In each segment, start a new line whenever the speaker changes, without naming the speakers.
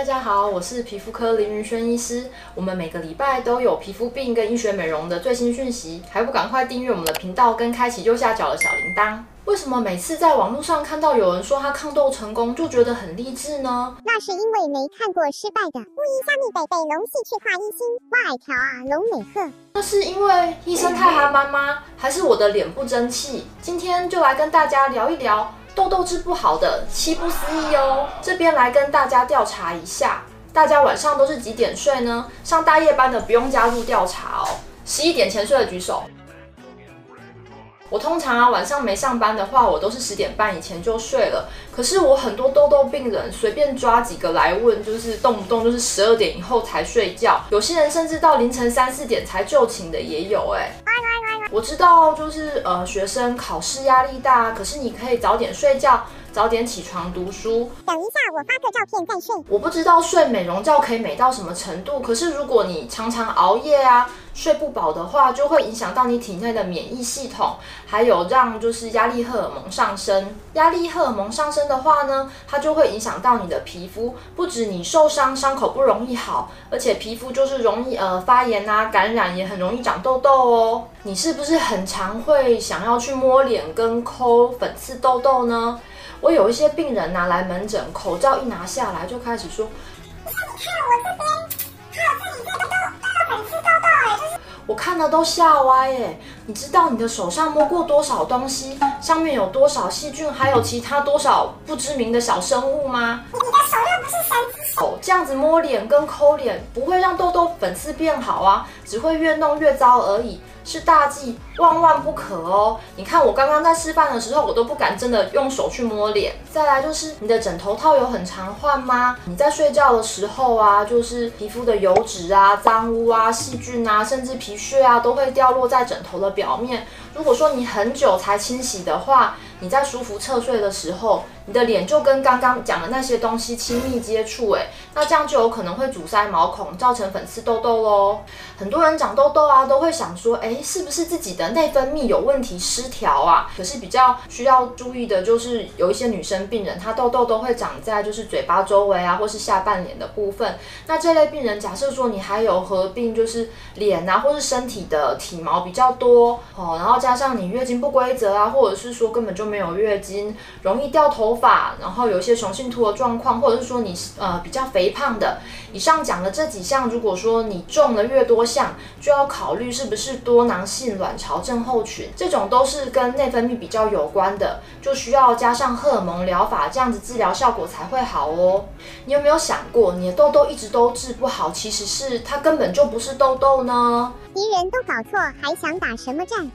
大家好，我是皮肤科林云轩医师。我们每个礼拜都有皮肤病跟医学美容的最新讯息，还不赶快订阅我们的频道跟开启右下角的小铃铛？为什么每次在网络上看到有人说他抗痘成功，就觉得很励志呢？
那是因为没看过失败的。乌医虾米北北龙戏去画一星，哇条啊龙美鹤。
那是因为医生太憨慢吗？还是我的脸不争气？今天就来跟大家聊一聊。痘痘治不好的七不思议哦，这边来跟大家调查一下，大家晚上都是几点睡呢？上大夜班的不用加入调查哦，十一点前睡的举手。我通常啊晚上没上班的话，我都是十点半以前就睡了。可是我很多痘痘病人随便抓几个来问，就是动不动就是十二点以后才睡觉，有些人甚至到凌晨三四点才就寝的也有哎。我知道就是呃学生考试压力大，可是你可以早点睡觉。早点起床读书。
等一下，我发个照片再睡。
我不知道睡美容觉可以美到什么程度，可是如果你常常熬夜啊，睡不饱的话，就会影响到你体内的免疫系统，还有让就是压力荷尔蒙上升。压力荷尔蒙上升的话呢，它就会影响到你的皮肤，不止你受伤，伤口不容易好，而且皮肤就是容易呃发炎啊，感染也很容易长痘痘哦。你是不是很常会想要去摸脸跟抠粉刺痘痘呢？我有一些病人拿来门诊，口罩一拿下来就开始说：“
你看我这边，还有这里这个痘痘粉刺痘痘哎，
我看了都吓歪耶！你知道你的手上摸过多少东西，上面有多少细菌，还有其他多少不知名的小生物吗？
你的手又不是三只手，
这样子摸脸跟抠脸不会让痘痘粉刺变好啊，只会越弄越糟而已。”是大忌，万万不可哦！你看我刚刚在示范的时候，我都不敢真的用手去摸脸。再来就是你的枕头套有很常换吗？你在睡觉的时候啊，就是皮肤的油脂啊、脏污啊、细菌啊，甚至皮屑啊，都会掉落在枕头的表面。如果说你很久才清洗的话，你在舒服侧睡的时候，你的脸就跟刚刚讲的那些东西亲密接触，哎，那这样就有可能会阻塞毛孔，造成粉刺痘痘喽。很多人长痘痘啊，都会想说，哎，是不是自己的内分泌有问题失调啊？可是比较需要注意的就是，有一些女生病人，她痘痘都会长在就是嘴巴周围啊，或是下半脸的部分。那这类病人，假设说你还有合并就是脸啊，或是身体的体毛比较多哦，然后加上你月经不规则啊，或者是说根本就没有月经，容易掉头发，然后有一些雄性秃的状况，或者是说你呃比较肥胖的，以上讲的这几项，如果说你中了越多项，就要考虑是不是多囊性卵巢症候群，这种都是跟内分泌比较有关的，就需要加上荷尔蒙疗法，这样子治疗效果才会好哦。你有没有想过，你的痘痘一直都治不好，其实是它根本就不是痘痘呢？
敌人都搞错，还想打什么战？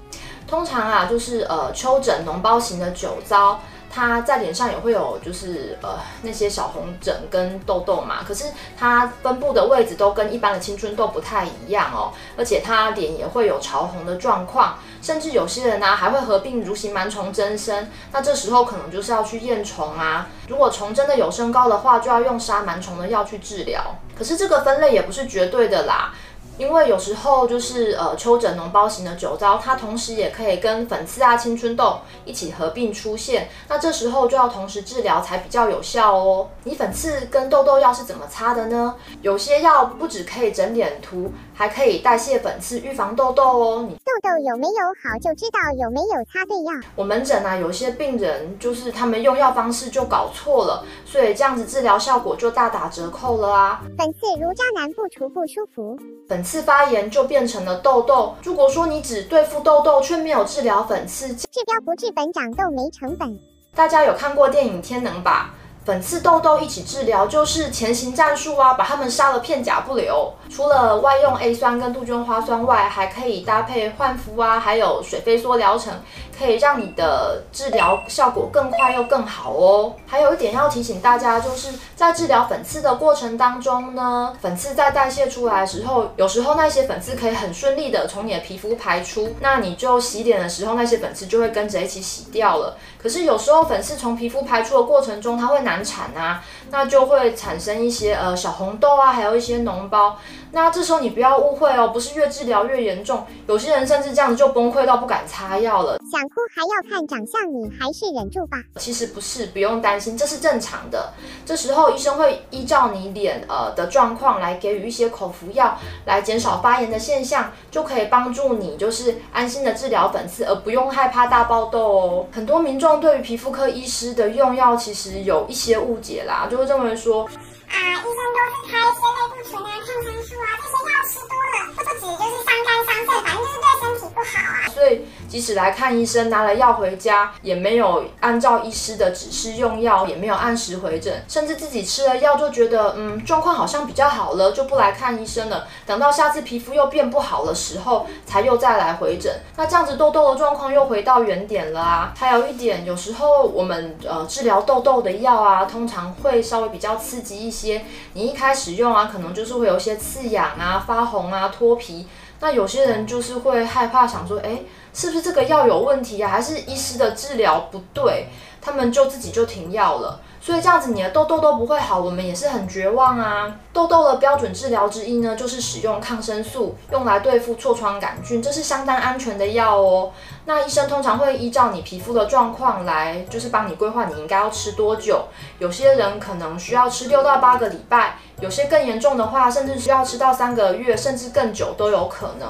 通常啊，就是呃丘疹脓包型的酒糟，它在脸上也会有就是呃那些小红疹跟痘痘嘛，可是它分布的位置都跟一般的青春痘不太一样哦，而且它脸也会有潮红的状况，甚至有些人呢、还会合并蠕形螨虫增生，那这时候可能就是要去验虫啊，如果虫真的有升高的话，就要用杀螨虫的药去治疗，可是这个分类也不是绝对的啦。因为有时候就是呃丘疹脓包型的酒糟，它同时也可以跟粉刺啊、青春痘一起合并出现，那这时候就要同时治疗才比较有效哦。你粉刺跟痘痘药是怎么擦的呢？有些药不只可以整脸涂，还可以代谢粉刺、预防痘痘哦。你
痘痘有没有好就知道有没有擦对药。
我门诊啊，有些病人就是他们用药方式就搞错了，所以这样子治疗效果就大打折扣了啊。
粉刺如渣男不除不舒服。
粉刺发炎就变成了痘痘。如果说你只对付痘痘，却没有治疗粉刺，
治标不治本，长痘没成本。
大家有看过电影《天能》吧？粉刺、痘痘一起治疗，就是前行战术啊，把它们杀了片甲不留。除了外用 A 酸跟杜鹃花酸外，还可以搭配焕肤啊，还有水飞梭疗程，可以让你的治疗效果更快又更好哦。还有一点要提醒大家，就是在治疗粉刺的过程当中呢，粉刺在代谢出来的时候，有时候那些粉刺可以很顺利的从你的皮肤排出，那你就洗脸的时候，那些粉刺就会跟着一起洗掉了。可是有时候粉刺从皮肤排出的过程中，它会难。难产啊，那就会产生一些呃小红痘啊，还有一些脓包。那这时候你不要误会哦，不是越治疗越严重，有些人甚至这样子就崩溃到不敢擦药了。
想哭还要看长相，你还是忍住吧。
其实不是，不用担心，这是正常的。这时候医生会依照你脸呃的状况来给予一些口服药，来减少发炎的现象，就可以帮助你就是安心的治疗粉刺，而不用害怕大爆痘哦。很多民众对于皮肤科医师的用药其实有一些误解啦，就会这么说。
啊，医生都是开鲜类固醇啊、抗生素啊，
即使来看医生拿了药回家，也没有按照医师的指示用药，也没有按时回诊，甚至自己吃了药就觉得，嗯，状况好像比较好了，就不来看医生了。等到下次皮肤又变不好的时候，才又再来回诊。那这样子痘痘的状况又回到原点了啊。还有一点，有时候我们呃治疗痘痘的药啊，通常会稍微比较刺激一些。你一开始用啊，可能就是会有一些刺痒啊、发红啊、脱皮。那有些人就是会害怕，想说，哎，是不是这个药有问题啊？还是医师的治疗不对？他们就自己就停药了。所以这样子你的痘痘都不会好，我们也是很绝望啊。痘痘的标准治疗之一呢，就是使用抗生素，用来对付痤疮杆菌，这是相当安全的药哦。那医生通常会依照你皮肤的状况来，就是帮你规划你应该要吃多久。有些人可能需要吃六到八个礼拜，有些更严重的话，甚至需要吃到三个月，甚至更久都有可能。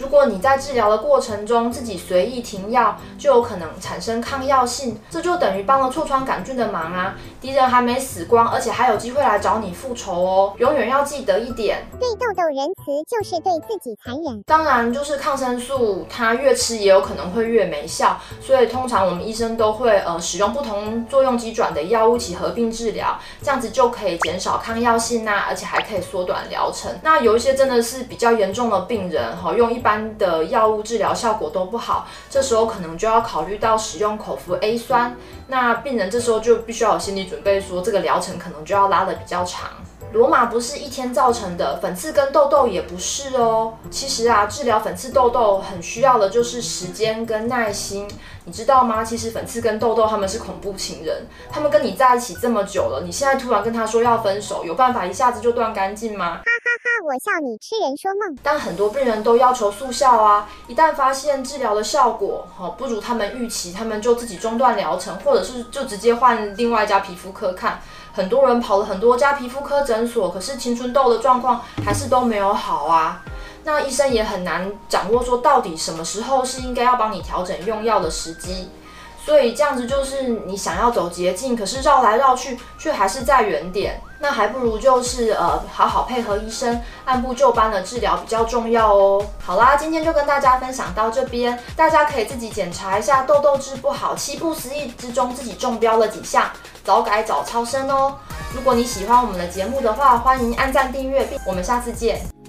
如果你在治疗的过程中自己随意停药，就有可能产生抗药性，这就等于帮了痤疮杆菌的忙啊！敌人还没死光，而且还有机会来找你复仇哦！永远要记得一点，
对痘痘仁慈就是对自己残忍。
当然，就是抗生素它越吃也有可能会越没效，所以通常我们医生都会呃使用不同作用机转的药物一起合并治疗，这样子就可以减少抗药性啊，而且还可以缩短疗程。那有一些真的是比较严重的病人哈，用一般。般的药物治疗效果都不好，这时候可能就要考虑到使用口服 A 酸。那病人这时候就必须要有心理准备，说这个疗程可能就要拉得比较长。罗马不是一天造成的，粉刺跟痘痘也不是哦。其实啊，治疗粉刺痘痘很需要的就是时间跟耐心，你知道吗？其实粉刺跟痘痘他们是恐怖情人，他们跟你在一起这么久了，你现在突然跟他说要分手，有办法一下子就断干净吗？
哈，我笑你痴人说梦。
但很多病人都要求速效啊，一旦发现治疗的效果好不如他们预期，他们就自己中断疗程，或者是就直接换另外一家皮肤科看。很多人跑了很多家皮肤科诊所，可是青春痘的状况还是都没有好啊。那医生也很难掌握说到底什么时候是应该要帮你调整用药的时机。所以这样子就是你想要走捷径，可是绕来绕去却还是在原点。那还不如就是呃好好配合医生，按部就班的治疗比较重要哦。好啦，今天就跟大家分享到这边，大家可以自己检查一下痘痘治不好，七不思议之中自己中标了几项，早改早超生哦。如果你喜欢我们的节目的话，欢迎按赞订阅，我们下次见。